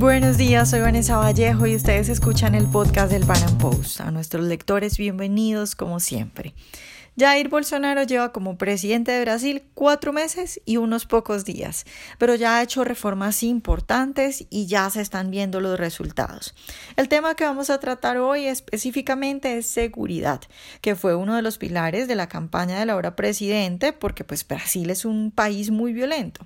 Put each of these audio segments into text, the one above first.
Buenos días, soy Vanessa Vallejo y ustedes escuchan el podcast del Pan Post. A nuestros lectores, bienvenidos como siempre. Jair Bolsonaro lleva como presidente de Brasil cuatro meses y unos pocos días, pero ya ha hecho reformas importantes y ya se están viendo los resultados. El tema que vamos a tratar hoy específicamente es seguridad, que fue uno de los pilares de la campaña de la hora presidente, porque pues Brasil es un país muy violento.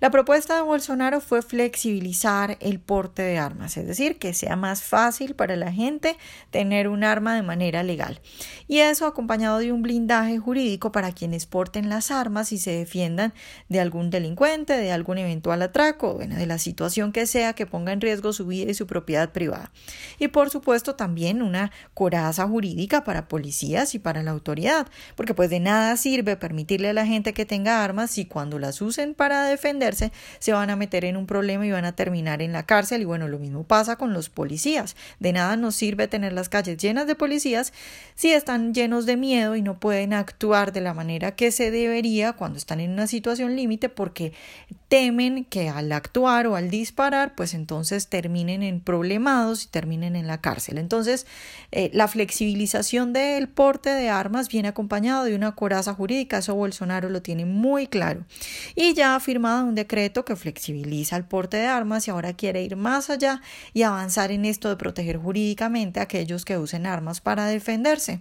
La propuesta de Bolsonaro fue flexibilizar el porte de armas, es decir, que sea más fácil para la gente tener un arma de manera legal. Y eso acompañado de un blindaje jurídico para quienes porten las armas y se defiendan de algún delincuente, de algún eventual atraco, bueno, de la situación que sea que ponga en riesgo su vida y su propiedad privada. Y por supuesto también una coraza jurídica para policías y para la autoridad, porque pues de nada sirve permitirle a la gente que tenga armas si cuando las usen para defender se van a meter en un problema y van a terminar en la cárcel. Y bueno, lo mismo pasa con los policías. De nada nos sirve tener las calles llenas de policías si están llenos de miedo y no pueden actuar de la manera que se debería cuando están en una situación límite porque temen que al actuar o al disparar, pues entonces terminen en problemados y terminen en la cárcel. Entonces, eh, la flexibilización del porte de armas viene acompañado de una coraza jurídica, eso Bolsonaro lo tiene muy claro. Y ya ha firmado un decreto que flexibiliza el porte de armas y ahora quiere ir más allá y avanzar en esto de proteger jurídicamente a aquellos que usen armas para defenderse.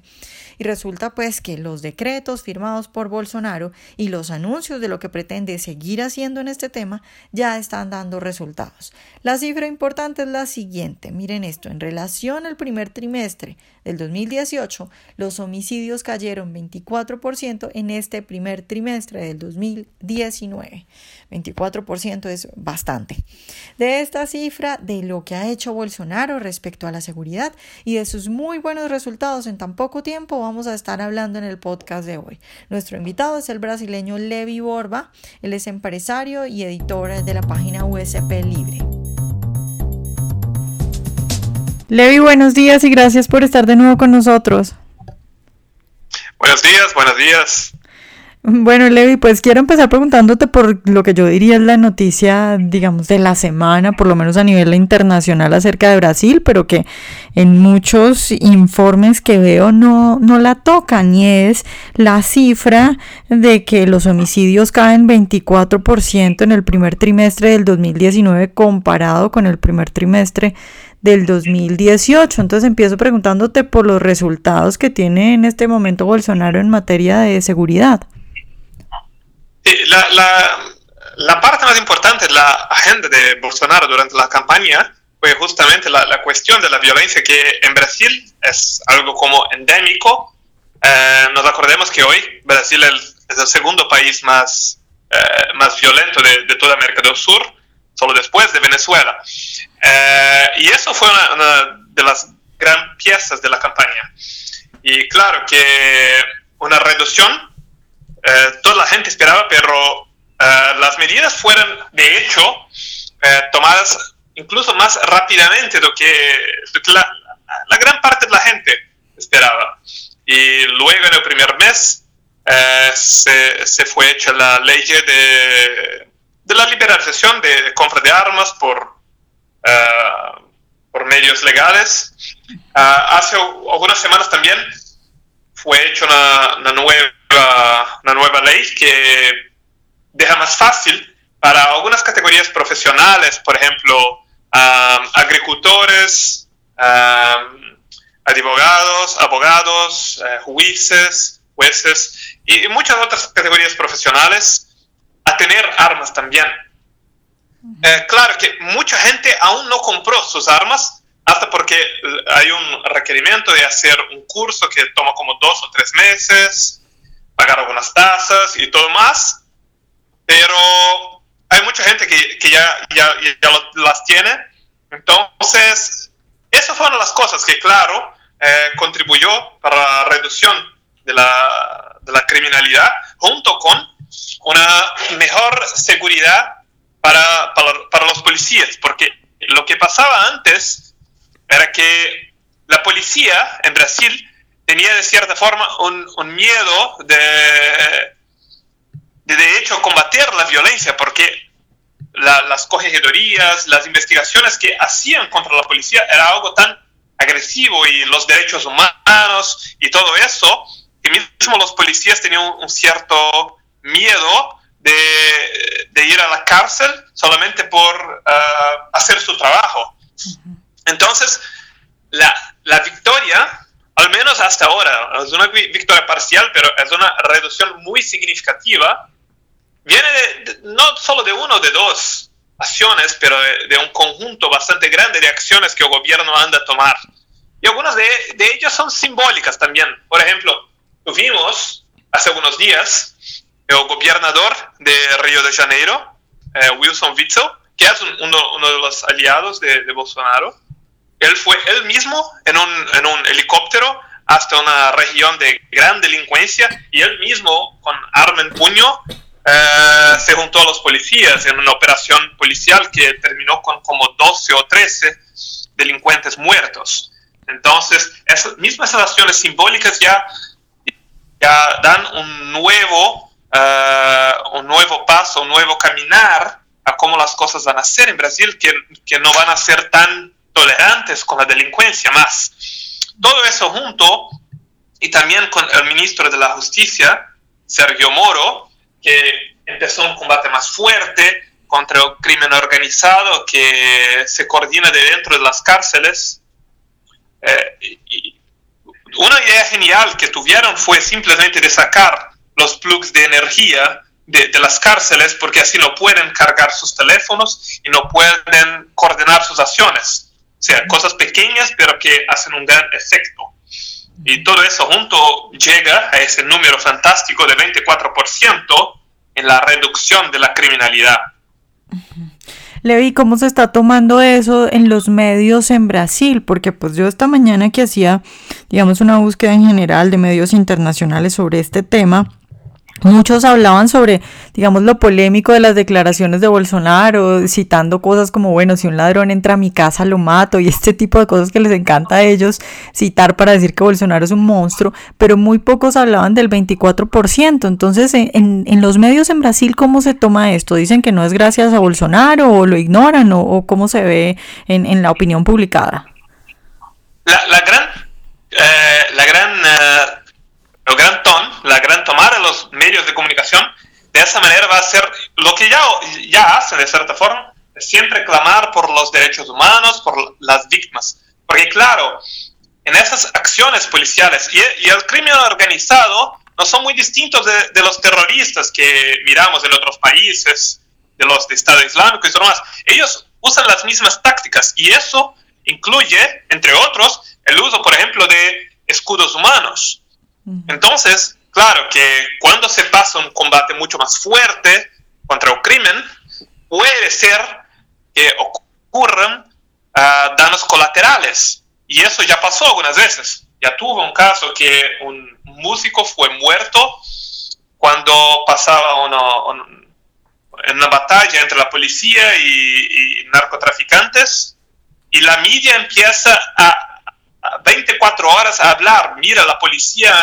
Y resulta pues que los decretos firmados por Bolsonaro y los anuncios de lo que pretende seguir haciendo en este tema ya están dando resultados. La cifra importante es la siguiente. Miren esto, en relación al primer trimestre del 2018, los homicidios cayeron 24% en este primer trimestre del 2019. 24% es bastante. De esta cifra, de lo que ha hecho Bolsonaro respecto a la seguridad y de sus muy buenos resultados en tan poco tiempo, vamos a estar hablando en el podcast de hoy. Nuestro invitado es el brasileño Levi Borba. Él es empresario y editor de la página USP Libre. Levi, buenos días y gracias por estar de nuevo con nosotros. Buenos días, buenos días. Bueno, Levi, pues quiero empezar preguntándote por lo que yo diría es la noticia, digamos, de la semana, por lo menos a nivel internacional acerca de Brasil, pero que en muchos informes que veo no, no la tocan, y es la cifra de que los homicidios caen 24% en el primer trimestre del 2019 comparado con el primer trimestre del 2018. Entonces empiezo preguntándote por los resultados que tiene en este momento Bolsonaro en materia de seguridad. La, la, la, parte más importante de la agenda de Bolsonaro durante la campaña fue justamente la, la cuestión de la violencia que en Brasil es algo como endémico. Eh, nos acordemos que hoy Brasil es, el segundo país más, eh, más violento de, de, toda América del Sur, solo después de Venezuela. Eh, y eso fue una, una de las gran piezas de la campaña. Y claro que una reducción eh, toda la gente esperaba, pero eh, las medidas fueron de hecho eh, tomadas incluso más rápidamente de lo que, la, gran parte de la gente esperaba. Y luego en el primer mes se, se, fue hecha la ley de, de la liberalización de, compra de armas por, por medios legales. hace algunas semanas también fue hecha una, una nueva una nueva ley que deja más fácil para algunas categorías profesionales, por ejemplo, agricultores, abogados, abogados, eh, jueces, jueces y muchas otras categorías profesionales a tener armas también. Eh, claro que mucha gente aún no compró sus armas hasta porque hay un requerimiento de hacer un curso que toma como dos o tres meses pagar algunas tasas y todo más, pero hay mucha gente que, que ya, ya, ya las tiene. Entonces, esas fueron las cosas que, claro, eh, contribuyó para la reducción de la, de la criminalidad, junto con una mejor seguridad para, para, para, los policías, porque lo que pasaba antes era que la policía en Brasil tenía de cierta forma un, un miedo de, de, de hecho, combatir la violencia, porque las corregedorías, las investigaciones que hacían contra la policía era algo tan agresivo y los derechos humanos y todo eso, que mismo los policías tenían un, cierto miedo de, ir a la cárcel solamente por ah, hacer su trabajo. Entonces, la, la victoria al menos hasta ahora, es una victoria parcial, pero es una reducción muy significativa, viene no solo de uno de dos acciones, pero de, un conjunto bastante grande de acciones que el gobierno anda a tomar. Y algunas de, de ellas son simbólicas también. Por ejemplo, tuvimos hace unos días el gobernador de Río de Janeiro, eh, Wilson Witzel, que es uno, uno, de los aliados de, de Bolsonaro, él fue él mismo en un, en un helicóptero hasta una región de gran delincuencia y él mismo con arma en puño eh, se juntó a los policías en una operación policial que terminó con como 12 o 13 delincuentes muertos. Entonces, esas mismas acciones simbólicas ya, ya dan un nuevo, eh, un nuevo paso, un nuevo caminar a cómo las cosas van a ser en Brasil, que, que no van a ser tan tolerantes con la delincuencia más. Todo eso junto y también con el ministro de la Justicia, Sergio Moro, que empezó un combate más fuerte contra el crimen organizado que se coordina de dentro de las cárceles. Eh, una idea genial que tuvieron fue simplemente de sacar los plugs de energía de, de, las cárceles porque así no pueden cargar sus teléfonos y no pueden coordinar sus acciones. Sea, cosas pequeñas pero que hacen un gran efecto. Y todo eso junto llega a ese número fantástico de 24% en la reducción de la criminalidad. Levi, ¿cómo se está tomando eso en los medios en Brasil? Porque pues yo esta mañana que hacía, digamos, una búsqueda en general de medios internacionales sobre este tema, Muchos hablaban sobre, digamos, lo polémico de las declaraciones de Bolsonaro, citando cosas como, bueno, si un ladrón entra a mi casa lo mato y este tipo de cosas que les encanta a ellos citar para decir que Bolsonaro es un monstruo, pero muy pocos hablaban del 24%. Entonces, en, los medios en Brasil, ¿cómo se toma esto? ¿Dicen que no es gracias a Bolsonaro o lo ignoran o, cómo se ve en, la opinión publicada? La, la gran, eh, la gran el gran la gran tomada de los medios de comunicación, de esa manera va a ser lo que ya, ya hace de cierta forma, siempre clamar por los derechos humanos, por las víctimas. Porque claro, en esas acciones policiales y, el crimen organizado no son muy distintos de, de, los terroristas que miramos en otros países, de los de Estado Islámico y todo más. Ellos usan las mismas tácticas y eso incluye, entre otros, el uso, por ejemplo, de escudos humanos. Entonces, claro que cuando se pasa un combate mucho más fuerte contra el crimen, puede ser que ocurran ah, daños colaterales. Y eso ya pasó algunas veces. Ya tuvo un caso que un músico fue muerto cuando pasaba en una batalla entre la policía y, y narcotraficantes. Y la media empieza a 24 horas a hablar, mira, la policía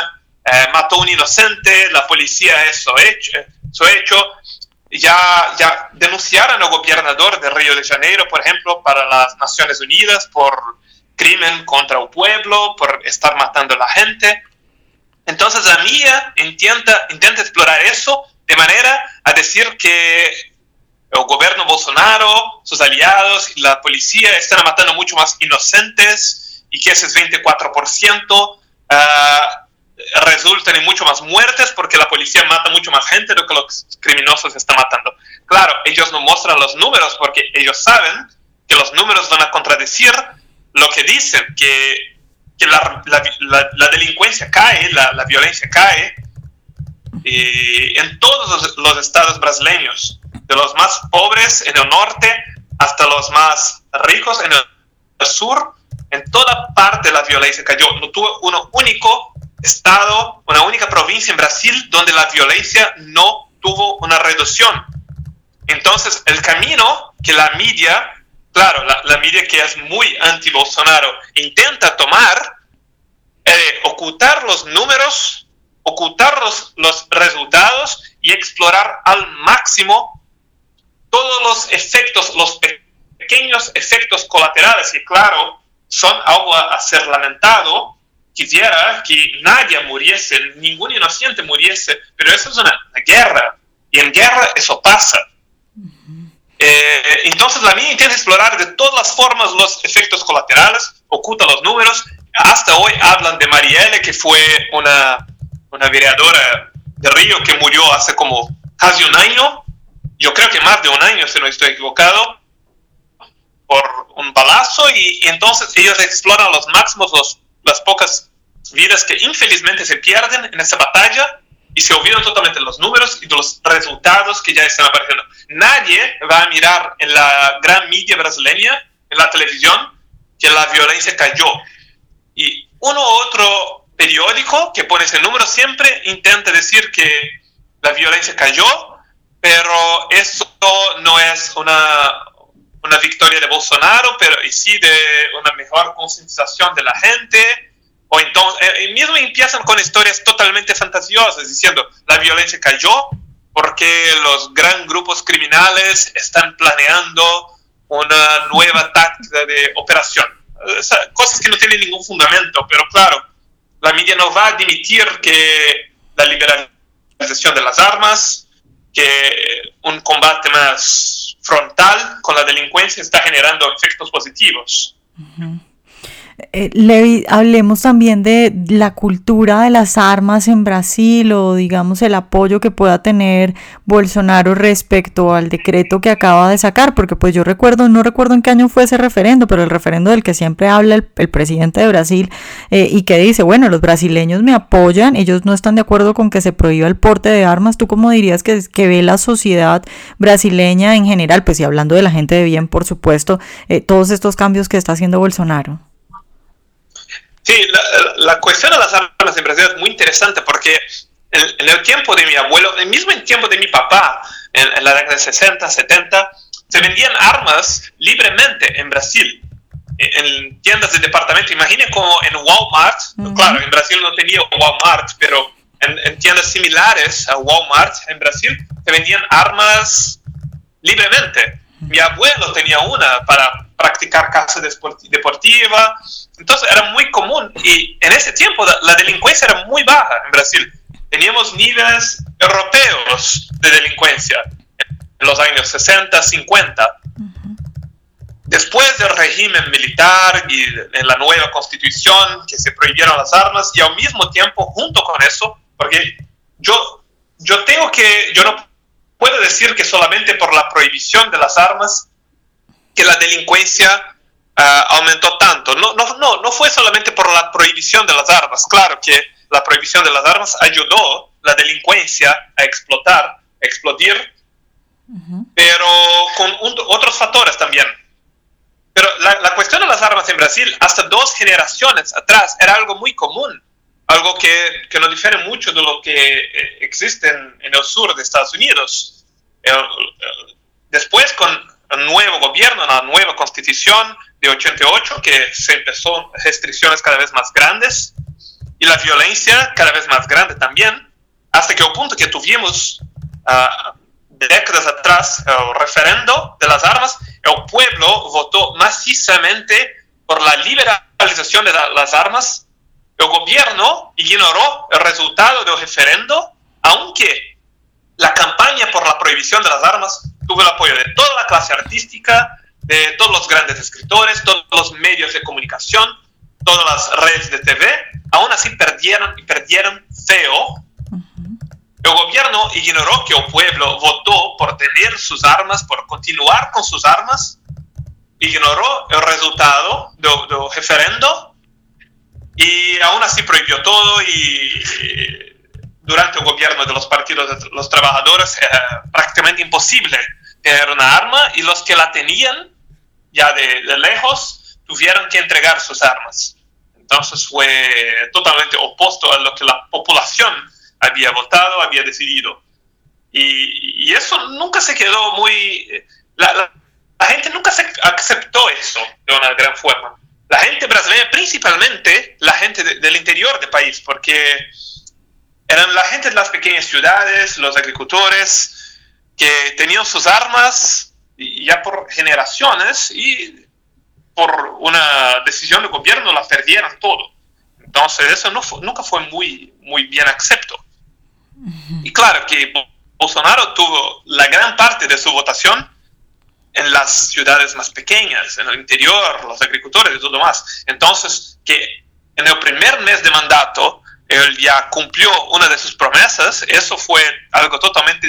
eh, mató un inocente, la policía eso hecho, eso hecho. Ya, ya denunciaron al gobernador de Río de Janeiro, por ejemplo, para las Naciones Unidas por crimen contra un pueblo, por estar matando a la gente. Entonces la mía intenta, intenta explorar eso de manera a decir que el gobierno Bolsonaro, sus aliados y la policía están matando mucho más inocentes y que ese 24% uh, resultan en mucho más muertes porque la policía mata mucho más gente de lo que los criminosos están matando. Claro, ellos no muestran los números porque ellos saben que los números van a contradecir lo que dicen, que, que la, la, la, delincuencia cae, la, violencia cae y en todos los, los estados brasileños, de los más pobres en el norte hasta los más ricos en el sur, en toda parte la violencia cayó. No tuvo un único estado, una única provincia en Brasil donde la violencia no tuvo una reducción. Entonces, el camino que la media, claro, la, la media que es muy anti-Bolsonaro, intenta tomar, eh, ocultar los números, ocultar los, los resultados y explorar al máximo todos los efectos, los pequeños efectos colaterales, que claro, son algo a ser lamentado, quisiera que nadie muriese, ningún inocente muriese, pero eso es una, guerra, y en guerra eso pasa. Eh, entonces la mía intenta explorar de todas las formas los efectos colaterales, oculta los números. Hasta hoy hablan de Marielle, que fue una, una vereadora de Río que murió hace como casi un año, yo creo que más de un año si no estoy equivocado, por un balazo y, entonces ellos exploran los máximos los, las pocas vidas que infelizmente se pierden en esa batalla y se olvidan totalmente los números y de los resultados que ya están apareciendo. Nadie va a mirar en la gran media brasileña, en la televisión, que la violencia cayó. Y uno u otro periódico que pone ese número siempre intenta decir que la violencia cayó, pero eso no es una, una victoria de Bolsonaro, pero sí de una mejor concientización de la gente. O entonces, eh, mismo empiezan con historias totalmente fantasiosas, diciendo, la violencia cayó porque los gran grupos criminales están planeando una nueva táctica de operación. cosas que no tienen ningún fundamento, pero claro, la media no va a admitir que la liberalización de las armas, que un combate más frontal con la delincuencia está generando efectos positivos. Eh, hablemos también de la cultura de las armas en Brasil o digamos el apoyo que pueda tener Bolsonaro respecto al decreto que acaba de sacar, porque pues yo recuerdo, no recuerdo en qué año fue ese referendo, pero el referendo del que siempre habla el, presidente de Brasil eh, y que dice, bueno, los brasileños me apoyan, ellos no están de acuerdo con que se prohíba el porte de armas, ¿tú cómo dirías que, que ve la sociedad brasileña en general, pues y hablando de la gente de bien, por supuesto, eh, todos estos cambios que está haciendo Bolsonaro? Sí, la, cuestión de las armas en Brasil es muy interesante porque en, el tiempo de mi abuelo, mismo en el tiempo de mi papá, en, la década de 60, 70, se vendían armas libremente en Brasil, en, tiendas de departamento. Imagine como en Walmart, claro, en Brasil no tenía Walmart, pero en, tiendas similares a Walmart en Brasil se vendían armas libremente. Mi abuelo tenía una para practicar caza deportiva, entonces era muy común y en ese tiempo la, delincuencia era muy baja en Brasil. Teníamos niveles europeos de delincuencia en los años 60, 50. Después del régimen militar y en la nueva constitución que se prohibieron las armas y al mismo tiempo junto con eso, porque yo, yo tengo que, yo no puedo decir que solamente por la prohibición de las armas que la delincuencia ah, aumentó tanto. No, no, no, no fue solamente por la prohibición de las armas. Claro que la prohibición de las armas ayudó la delincuencia a explotar, a explodir, pero con otros factores también. Pero la, la, cuestión de las armas en Brasil, hasta dos generaciones atrás, era algo muy común, algo que, que no difiere mucho de lo que eh, existe en, en, el sur de Estados Unidos. después, con un nuevo gobierno, una nueva constitución de 88, que se empezó restricciones cada vez más grandes y la violencia cada vez más grande también, hasta que el punto que tuvimos uh, décadas atrás el referendo de las armas, el pueblo votó macizamente por la liberalización de las armas, el gobierno ignoró el resultado del referendo, aunque la campaña por la prohibición de las armas tuvo el apoyo de toda la clase artística, de todos los grandes escritores, todos los medios de comunicación, todas las redes de TV, aún así perdieron y perdieron feo. El gobierno ignoró que el pueblo votó por tener sus armas, por continuar con sus armas, ignoró el resultado del, referendo y aún así prohibió todo y durante el gobierno de los partidos de los trabajadores era prácticamente imposible tener una arma y los que la tenían ya de, lejos tuvieron que entregar sus armas. Entonces fue totalmente opuesto a lo que la población había votado, había decidido. Y, eso nunca se quedó muy... La, gente nunca se aceptó eso de una gran forma. La gente brasileña, principalmente la gente del interior del país, porque eran la gente de las pequeñas ciudades, los agricultores, que tenían sus armas ya por generaciones y por una decisión de gobierno la perdieron todo. Entonces eso no nunca fue muy, muy bien acepto. Y claro que Bolsonaro tuvo la gran parte de su votación en las ciudades más pequeñas, en el interior, los agricultores y todo más. Entonces, que en el primer mes de mandato él ya cumplió una de sus promesas, eso fue algo totalmente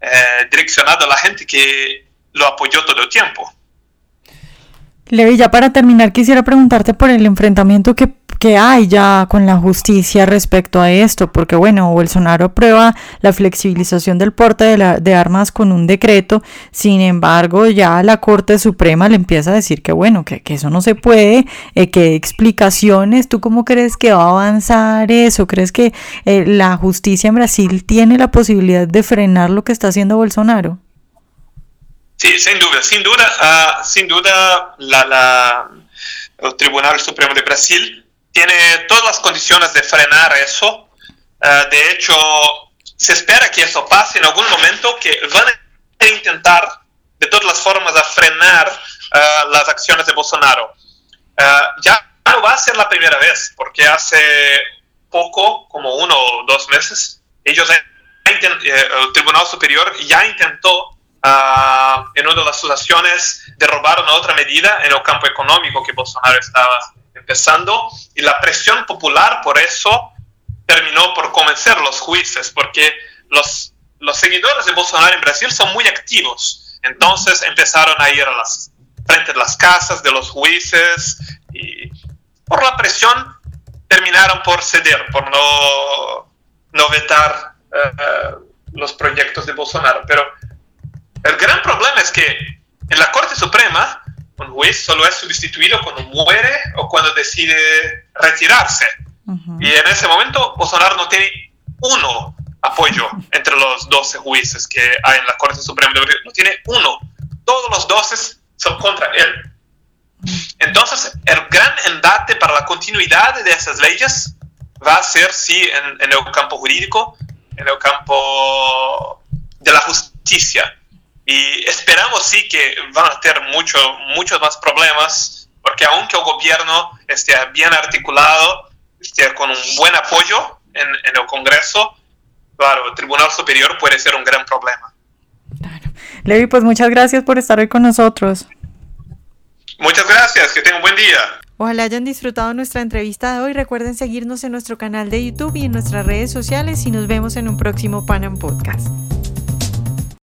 eh, direccionado a la gente que lo apoyó todo el tiempo. Levi, ya para terminar, quisiera preguntarte por el enfrentamiento que que hay ya con la justicia respecto a esto, porque bueno, Bolsonaro aprueba la flexibilización del porte de, armas con un decreto, sin embargo ya la Corte Suprema le empieza a decir que bueno, que, eso no se puede, eh, que explicaciones, ¿tú cómo crees que va a avanzar eso? ¿Crees que eh, la justicia en Brasil tiene la posibilidad de frenar lo que está haciendo Bolsonaro? Sí, sin duda, sin duda, ah, sin duda el Tribunal Supremo de Brasil tiene todas las condiciones de frenar eso. Eh, de hecho, se espera que eso pase en algún momento, que van a intentar de todas las formas a frenar eh, las acciones de Bolsonaro. Eh, ya no va a ser la primera vez, porque hace poco, como uno o dos meses, ellos, el Tribunal Superior ya intentó en una de las acusaciones de robar una otra medida en el campo económico que Bolsonaro estaba empezando y la presión popular por eso terminó por convencer a los jueces, porque los, los seguidores de Bolsonaro en Brasil son muy activos. Entonces empezaron a ir a las frente de las casas de los jueces y por la presión terminaron por ceder, por no, no vetar eh, los proyectos de Bolsonaro. Pero el gran problema es que en la Corte Suprema un juez solo es sustituido cuando muere o cuando decide retirarse. Y en ese momento Bolsonaro no tiene uno apoyo entre los 12 jueces que hay en la Corte Suprema de Brasil. No tiene uno. Todos los 12 son contra él. Entonces, el gran embate para la continuidad de esas leyes va a ser, sí, en, en el campo jurídico, en el campo de la justicia y esperamos sí que van a tener mucho, muchos más problemas, porque aunque el gobierno esté bien articulado, esté con un buen apoyo en, en el Congreso, claro, el Tribunal Superior puede ser un gran problema. Claro. Levi, pues muchas gracias por estar hoy con nosotros. Muchas gracias, que tengan un buen día. Ojalá hayan disfrutado nuestra entrevista de hoy. Recuerden seguirnos en nuestro canal de YouTube y en nuestras redes sociales y nos vemos en un próximo Panam Podcast.